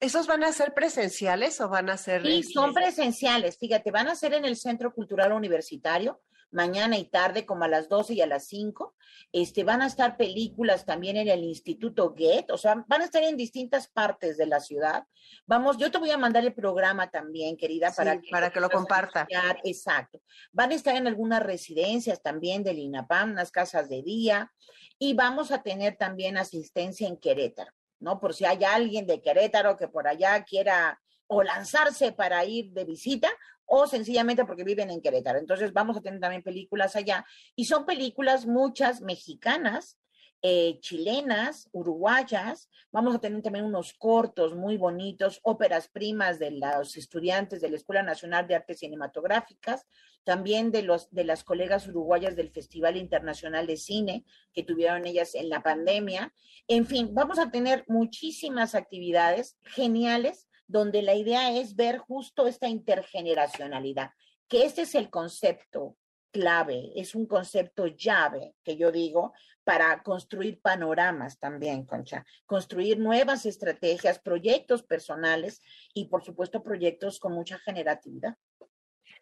¿Esos van a ser presenciales o van a ser? Sí, son presenciales. Fíjate, van a ser en el Centro Cultural Universitario mañana y tarde, como a las 12 y a las 5. Este, van a estar películas también en el Instituto Goethe, o sea, van a estar en distintas partes de la ciudad. Vamos, yo te voy a mandar el programa también, querida, para, que, para que lo comparta. Exacto. Van a estar en algunas residencias también del INAPAM, unas casas de día, y vamos a tener también asistencia en Querétaro. ¿no? Por si hay alguien de Querétaro que por allá quiera o lanzarse para ir de visita o sencillamente porque viven en Querétaro. Entonces vamos a tener también películas allá y son películas muchas mexicanas, eh, chilenas, uruguayas. Vamos a tener también unos cortos muy bonitos, óperas primas de los estudiantes de la Escuela Nacional de Artes Cinematográficas, también de, los, de las colegas uruguayas del Festival Internacional de Cine que tuvieron ellas en la pandemia. En fin, vamos a tener muchísimas actividades geniales donde la idea es ver justo esta intergeneracionalidad, que este es el concepto clave, es un concepto llave que yo digo para construir panoramas también, Concha, construir nuevas estrategias, proyectos personales y por supuesto proyectos con mucha generatividad.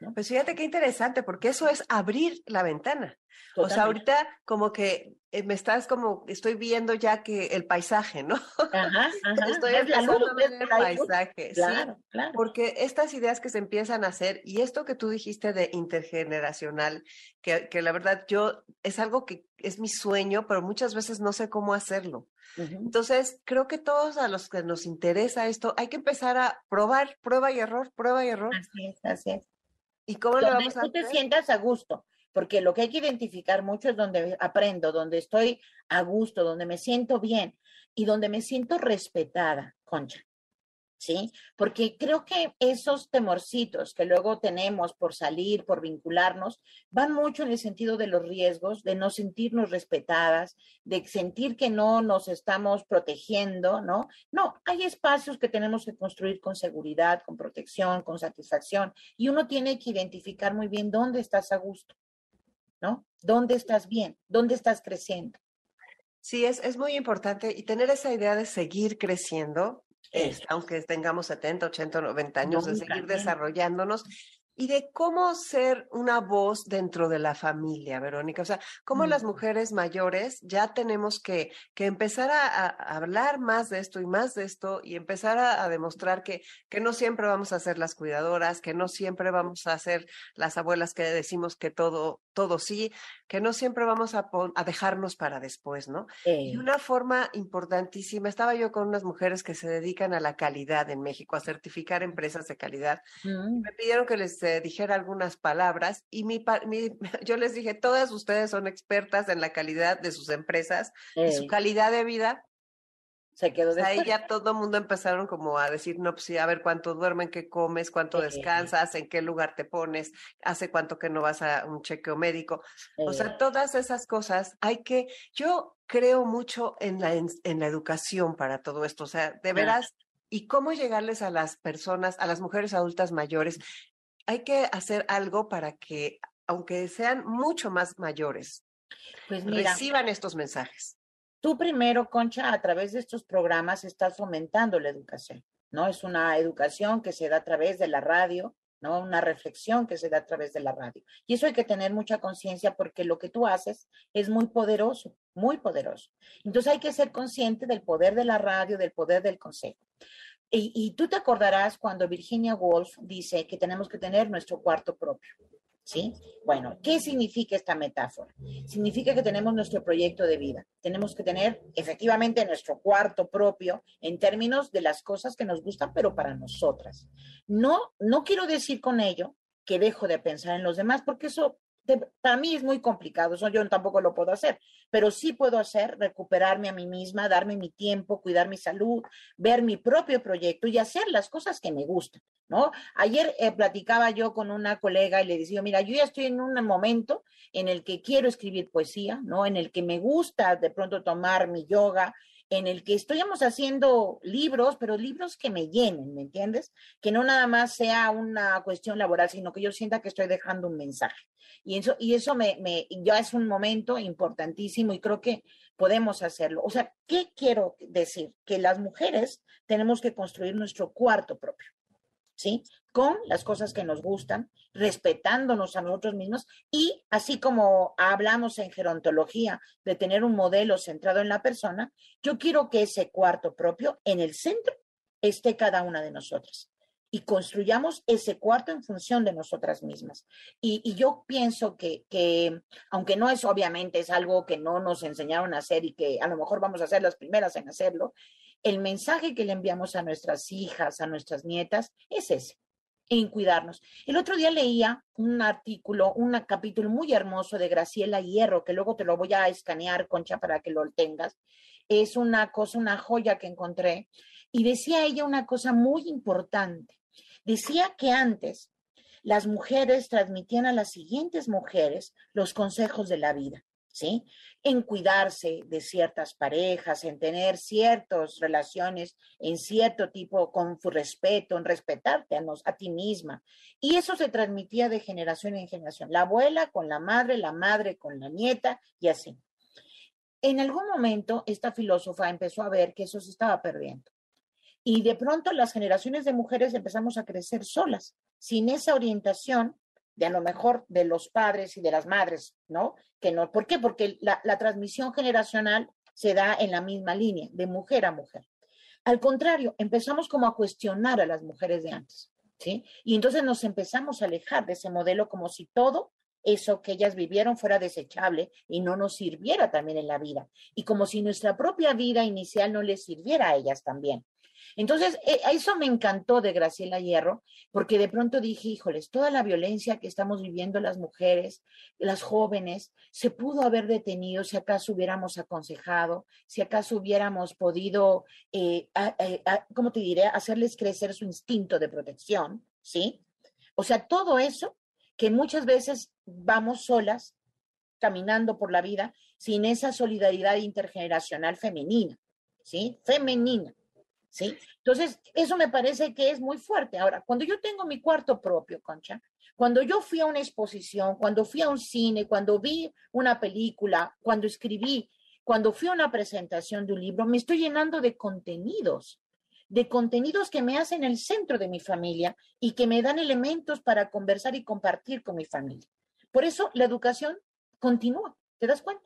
¿No? Pues fíjate qué interesante, porque eso es abrir la ventana. Totalmente. O sea, ahorita como que eh, me estás como, estoy viendo ya que el paisaje, ¿no? Ajá, ajá. Estoy empezando a ver el paisaje, claro, sí. claro. Porque estas ideas que se empiezan a hacer, y esto que tú dijiste de intergeneracional, que, que la verdad yo, es algo que es mi sueño, pero muchas veces no sé cómo hacerlo. Uh -huh. Entonces, creo que todos a los que nos interesa esto, hay que empezar a probar, prueba y error, prueba y error. Así es, así es. ¿Y cómo donde lo vamos a tú hacer? te sientas a gusto, porque lo que hay que identificar mucho es donde aprendo, donde estoy a gusto, donde me siento bien y donde me siento respetada, Concha. ¿Sí? Porque creo que esos temorcitos que luego tenemos por salir, por vincularnos, van mucho en el sentido de los riesgos, de no sentirnos respetadas, de sentir que no nos estamos protegiendo, ¿no? No, hay espacios que tenemos que construir con seguridad, con protección, con satisfacción, y uno tiene que identificar muy bien dónde estás a gusto, ¿no? ¿Dónde estás bien? ¿Dónde estás creciendo? Sí, es, es muy importante y tener esa idea de seguir creciendo, es, aunque tengamos 70, 80, 90 años, No, de seguir también. desarrollándonos y de cómo ser una voz dentro de la familia, Verónica. O sea, cómo Mm. las mujeres mayores ya tenemos que, que empezar a, a- a hablar más de esto y más de esto y empezar a, a demostrar que, que no siempre vamos a ser las cuidadoras, que no siempre vamos a ser las abuelas que decimos que todo todo sí, que no siempre vamos a, a dejarnos para después, ¿no? Y una forma importantísima, estaba yo con unas mujeres que se dedican a la calidad en México, a certificar empresas de calidad. Mm. Me pidieron que les eh, dijera algunas palabras y mi, yo les dije, todas ustedes son expertas en la calidad de sus empresas y su calidad de vida se quedó Ahí ya todo el mundo empezaron como a decir, no, pues sí, a ver cuánto duermen, qué comes, cuánto descansas, en qué lugar te pones, hace cuánto que no vas a un chequeo médico. O sea, todas esas cosas hay que, yo creo mucho en la, en, la educación para todo esto, o sea, de veras, y cómo llegarles a las personas, a las mujeres adultas mayores. Hay que hacer algo para que, aunque sean mucho más mayores, pues reciban estos mensajes. Tú primero, Concha, a través de estos programas estás fomentando la educación, ¿no? Es una educación que se da a través de la radio, ¿no? Una reflexión que se da a través de la radio. Y eso hay que tener mucha conciencia porque lo que tú haces es muy poderoso, muy poderoso. Entonces hay que ser consciente del poder de la radio, del poder del consejo. Y, y tú te acordarás cuando Virginia Woolf dice que tenemos que tener nuestro cuarto propio. ¿Sí? Bueno, ¿qué significa esta metáfora? Significa que tenemos nuestro proyecto de vida. Tenemos que tener efectivamente nuestro cuarto propio en términos de las cosas que nos gustan, pero para nosotras. No, no quiero decir con ello que dejo de pensar en los demás, porque eso para mí es muy complicado, eso yo tampoco lo puedo hacer, pero sí puedo hacer recuperarme a mí misma, darme mi tiempo, cuidar mi salud, ver mi propio proyecto y hacer las cosas que me gustan, ¿no? Ayer eh, platicaba yo con una colega y le decía, mira, yo ya estoy en un momento en el que quiero escribir poesía, ¿no? En el que me gusta de pronto tomar mi yoga, en el que estamos haciendo libros, pero libros que me llenen, ¿me entiendes? Que no nada más sea una cuestión laboral, sino que yo sienta que estoy dejando un mensaje. Y eso, y eso me, me, ya es un momento importantísimo y creo que podemos hacerlo. O sea, ¿qué quiero decir? Que las mujeres tenemos que construir nuestro cuarto propio. ¿Sí? Con las cosas que nos gustan, respetándonos a nosotros mismos y así como hablamos en gerontología de tener un modelo centrado en la persona, yo quiero que ese cuarto propio en el centro esté cada una de nosotras y construyamos ese cuarto en función de nosotras mismas. Y, yo pienso que, que, aunque no es obviamente, es algo que no nos enseñaron a hacer y que a lo mejor vamos a ser las primeras en hacerlo, el mensaje que le enviamos a nuestras hijas, a nuestras nietas, es ese, en cuidarnos. El otro día leía un artículo, un capítulo muy hermoso de Graciela Hierro, que luego te lo voy a escanear, Concha, para que lo tengas. Es una cosa, una joya que encontré. Y decía ella una cosa muy importante. Decía que antes las mujeres transmitían a las siguientes mujeres los consejos de la vida. En cuidarse de ciertas parejas, en tener ciertas relaciones en cierto tipo, con respeto, en respetarte a, nos, a ti misma. Y eso se transmitía de generación en generación. La abuela con la madre, la madre con la nieta y así. En algún momento, esta filósofa empezó a ver que eso se estaba perdiendo. Y de pronto las generaciones de mujeres empezamos a crecer solas, sin esa orientación de a lo mejor de los padres y de las madres, ¿no? Que no, ¿por qué? Porque la, la transmisión generacional se da en la misma línea, de mujer a mujer. Al contrario, empezamos como a cuestionar a las mujeres de antes, ¿sí? Y entonces nos empezamos a alejar de ese modelo como si todo eso que ellas vivieron fuera desechable y no nos sirviera también en la vida. Y como si nuestra propia vida inicial no les sirviera a ellas también. Entonces, eh, eso me encantó de Graciela Hierro, porque de pronto dije, híjoles, toda la violencia que estamos viviendo las mujeres, las jóvenes, se pudo haber detenido si acaso hubiéramos aconsejado, si acaso hubiéramos podido, eh, ¿cómo te diré?, hacerles crecer su instinto de protección, ¿sí? O sea, todo eso que muchas veces vamos solas caminando por la vida sin esa solidaridad intergeneracional femenina, ¿sí? Femenina. ¿Sí? Entonces, eso me parece que es muy fuerte. Ahora, cuando yo tengo mi cuarto propio, Concha, cuando yo fui a una exposición, cuando fui a un cine, cuando vi una película, cuando escribí, cuando fui a una presentación de un libro, me estoy llenando de contenidos, de contenidos que me hacen el centro de mi familia y que me dan elementos para conversar y compartir con mi familia. Por eso la educación continúa, ¿te das cuenta?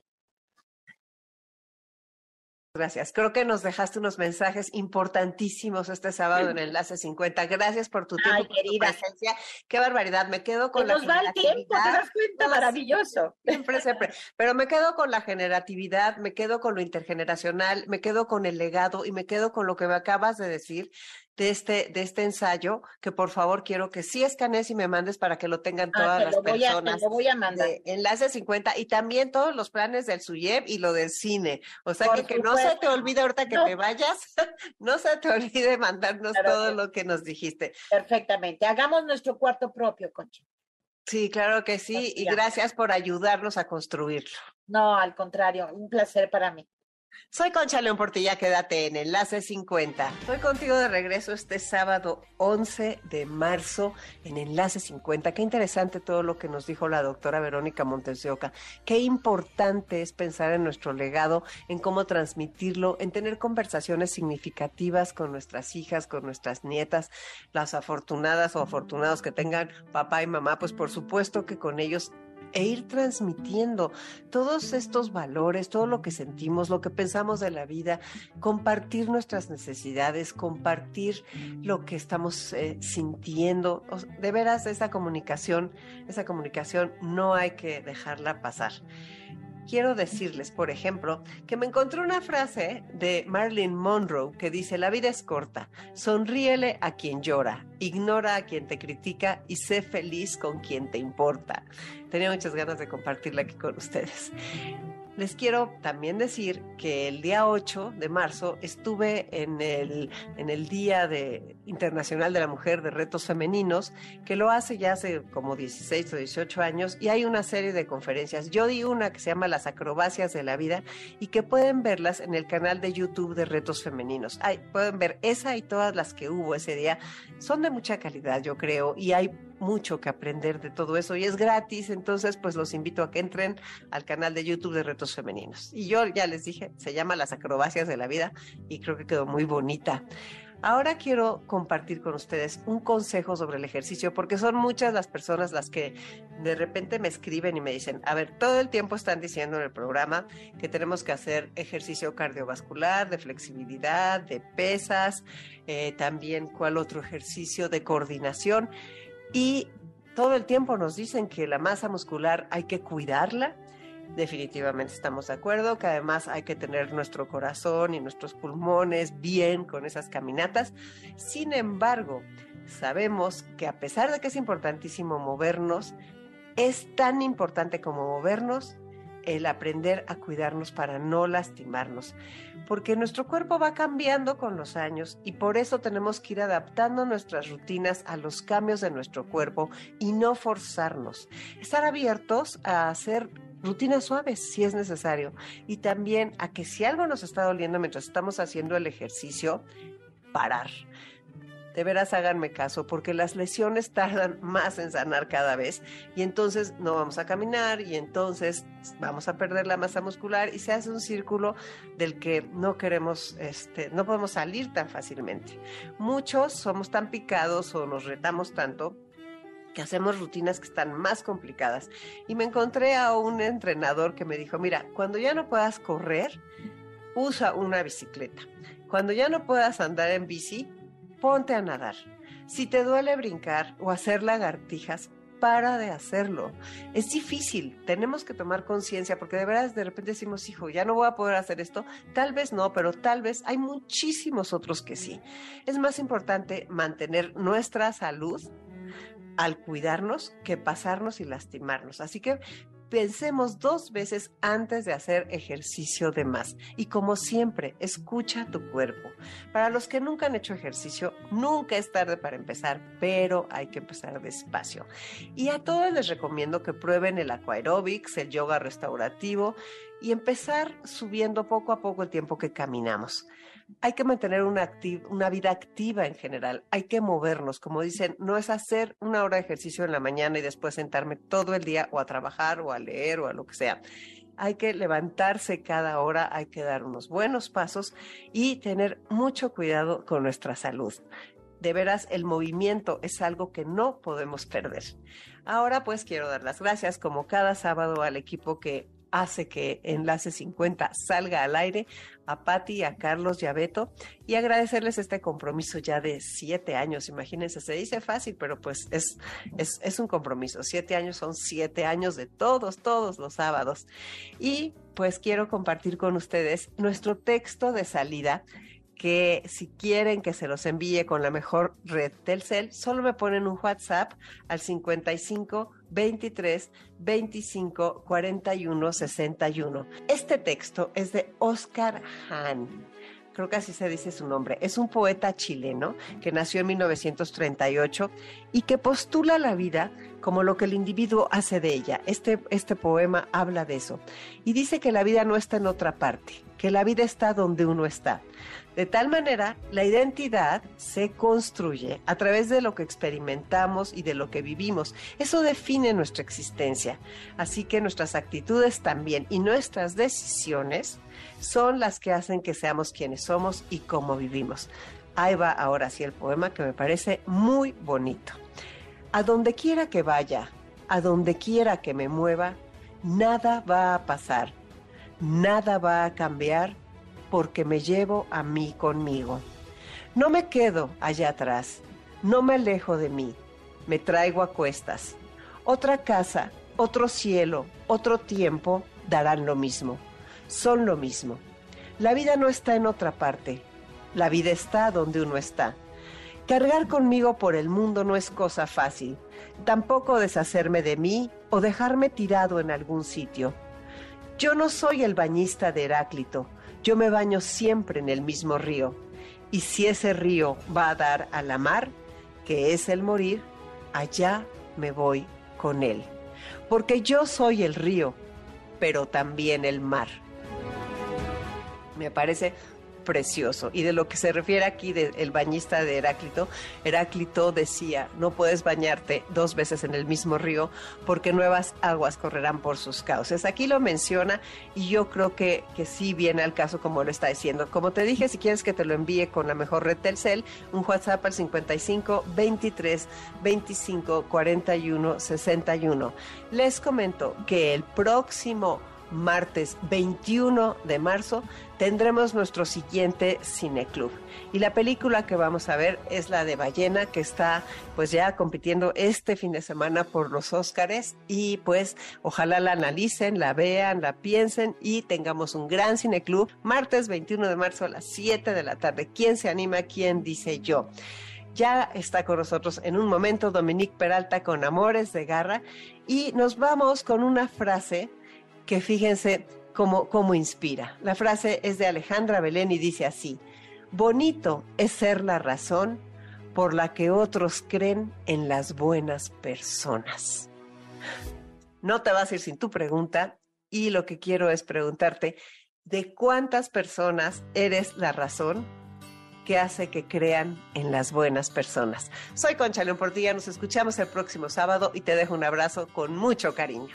Gracias. Creo que nos dejaste unos mensajes importantísimos este sábado en Enlace 50. Gracias por tu tiempo, por tu presencia. Qué barbaridad. Me quedo con la nos va el tiempo, te das cuenta, maravilloso. Siempre, siempre. Pero me quedo con la generatividad, me quedo con lo intergeneracional, me quedo con el legado y me quedo con lo que me acabas de decir de este, de este ensayo, que por favor quiero que sí escanees y me mandes para que lo tengan ah, todas las personas. A, voy a mandar. enlace 50 y también todos los planes del SUYEP y lo del cine. O sea que, que no se te olvide ahorita que te vayas, no se te olvide mandarnos todo lo que nos dijiste. Perfectamente. Hagamos nuestro cuarto propio, Concha. Sí, claro que sí, y gracias por ayudarnos a construirlo. No, al contrario, un placer para mí. Soy Concha León Portilla, quédate en Enlace 50. Estoy contigo de regreso este sábado 11 de marzo en Enlace 50. Qué interesante todo lo que nos dijo la doctora Verónica Montes Qué importante es pensar en nuestro legado, en cómo transmitirlo, en tener conversaciones significativas con nuestras hijas, con nuestras nietas, las afortunadas o afortunados que tengan papá y mamá, pues por supuesto que con ellos e ir transmitiendo todos estos valores, todo lo que sentimos, lo que pensamos de la vida, compartir nuestras necesidades, compartir lo que estamos eh, sintiendo. De veras, esa comunicación, esa comunicación no hay que dejarla pasar quiero decirles, por ejemplo, que me encontré una frase de Marilyn Monroe que dice, la vida es corta, sonríele a quien llora, ignora a quien te critica y sé feliz con quien te importa. Tenía muchas ganas de compartirla aquí con ustedes. Les quiero también decir que el día 8 de marzo estuve en el, en el Día de, Internacional de la Mujer de Retos Femeninos, que lo hace ya hace como 16 o 18 años, y hay una serie de conferencias. Yo di una que se llama Las acrobacias de la vida y que pueden verlas en el canal de YouTube de Retos Femeninos. Pueden ver esa y todas las que hubo ese día. Son de mucha calidad, yo creo, y hay mucho que aprender de todo eso y es gratis, entonces pues los invito a que entren al canal de YouTube de Retos Femeninos. Y yo ya les dije, se llama Las acrobacias de la vida y creo que quedó muy bonita. Ahora quiero compartir con ustedes un consejo sobre el ejercicio, porque son muchas las personas las que de repente me escriben y me dicen, a ver, todo el tiempo están diciendo en el programa que tenemos que hacer ejercicio cardiovascular, de flexibilidad, de pesas, eh, también cuál otro ejercicio de coordinación. Y todo el tiempo nos dicen que la masa muscular hay que cuidarla. Definitivamente estamos de acuerdo que además hay que tener nuestro corazón y nuestros pulmones bien con esas caminatas. Sin embargo, sabemos que a pesar de que es importantísimo movernos, es tan importante como movernos el aprender a cuidarnos para no lastimarnos, porque nuestro cuerpo va cambiando con los años y por eso tenemos que ir adaptando nuestras rutinas a los cambios de nuestro cuerpo y no forzarnos. Estar abiertos a hacer rutinas suaves si es necesario y también a que si algo nos está doliendo mientras estamos haciendo el ejercicio, parar de veras háganme caso, porque las lesiones tardan más en sanar cada vez y entonces no vamos a caminar y entonces vamos a perder la masa muscular y se hace un círculo del que no queremos, este, no podemos salir tan fácilmente. Muchos somos tan picados o nos retamos tanto que hacemos rutinas que están más complicadas. Y me encontré a un entrenador que me dijo, mira, cuando ya no puedas correr, usa una bicicleta. Cuando ya no puedas andar en bici, ponte a nadar. Si te duele brincar o hacer lagartijas, para de hacerlo. Es difícil, tenemos que tomar conciencia porque de verdad de repente decimos, hijo, ya no voy a poder hacer esto. Tal vez no, pero tal vez hay muchísimos otros que sí. Es más importante mantener nuestra salud al cuidarnos que pasarnos y lastimarnos. Así que pensemos dos veces antes de hacer ejercicio de más. Y como siempre, escucha tu cuerpo. Para los que nunca han hecho ejercicio, nunca es tarde para empezar, pero hay que empezar despacio. Y a todos les recomiendo que prueben el aquaerobics, el yoga restaurativo y empezar subiendo poco a poco el tiempo que caminamos hay que mantener una, vida activa en general, hay que movernos, como dicen, no es hacer una hora de ejercicio en la mañana y después sentarme todo el día o a trabajar o a leer o a lo que sea. Hay que levantarse cada hora, hay que dar unos buenos pasos y tener mucho cuidado con nuestra salud. De veras, el movimiento es algo que no podemos perder. Ahora pues quiero dar las gracias como cada sábado al equipo que hace que Enlace 50 salga al aire, a Patti, a Carlos y a Beto, y agradecerles este compromiso ya de siete años. Imagínense, se dice fácil, pero pues es, es, es un compromiso. Siete años son siete años de todos, todos los sábados. Y pues quiero compartir con ustedes nuestro texto de salida que si quieren que se los envíe con la mejor red Telcel, solo me ponen un WhatsApp al 55 23 25 41 61. Este texto es de Oscar Hahn creo que así se dice su nombre, es un poeta chileno que nació en 1938 y que postula la vida como lo que el individuo hace de ella. Este, este poema habla de eso y dice que la vida no está en otra parte, que la vida está donde uno está. De tal manera, la identidad se construye a través de lo que experimentamos y de lo que vivimos. Eso define nuestra existencia. Así que nuestras actitudes también y nuestras decisiones son las que hacen que seamos quienes somos y cómo vivimos. Ahí va ahora sí el poema que me parece muy bonito. A donde quiera que vaya, a donde quiera que me mueva, nada va a pasar, nada va a cambiar porque me llevo a mí conmigo. No me quedo allá atrás, no me alejo de mí, me traigo a cuestas. Otra casa, otro cielo, otro tiempo darán lo mismo, son lo mismo. La vida no está en otra parte, la vida está donde uno está. Cargar conmigo por el mundo no es cosa fácil, tampoco deshacerme de mí o dejarme tirado en algún sitio. Yo no soy el bañista de Heráclito, yo me baño siempre en el mismo río. Y si ese río va a dar a la mar, que es el morir, allá me voy con él. Porque yo soy el río, pero también el mar. Me parece precioso. Y de lo que se refiere aquí del bañista de Heráclito, Heráclito decía, no puedes bañarte dos veces en el mismo río porque nuevas aguas correrán por sus cauces. Aquí lo menciona y yo creo que, que sí viene al caso como lo está diciendo. Como te dije, si quieres que te lo envíe con la mejor red Telcel, un WhatsApp al 55 23 25 41 61. Les comento que el próximo martes 21 de marzo, tendremos nuestro siguiente cineclub. Y la película que vamos a ver es la de Ballena, que está pues ya compitiendo este fin de semana por los Óscares. Y pues ojalá la analicen, la vean, la piensen y tengamos un gran cineclub martes 21 de marzo a las 7 de la tarde. ¿Quién se anima? ¿Quién dice yo? Ya está con nosotros en un momento Dominique Peralta con Amores de Garra y nos vamos con una frase que fíjense cómo, cómo inspira. La frase es de Alejandra Belén y dice así, bonito es ser la razón por la que otros creen en las buenas personas. No te vas a ir sin tu pregunta y lo que quiero es preguntarte, ¿de cuántas personas eres la razón que hace que crean en las buenas personas? Soy Concha León Portilla, nos escuchamos el próximo sábado y te dejo un abrazo con mucho cariño.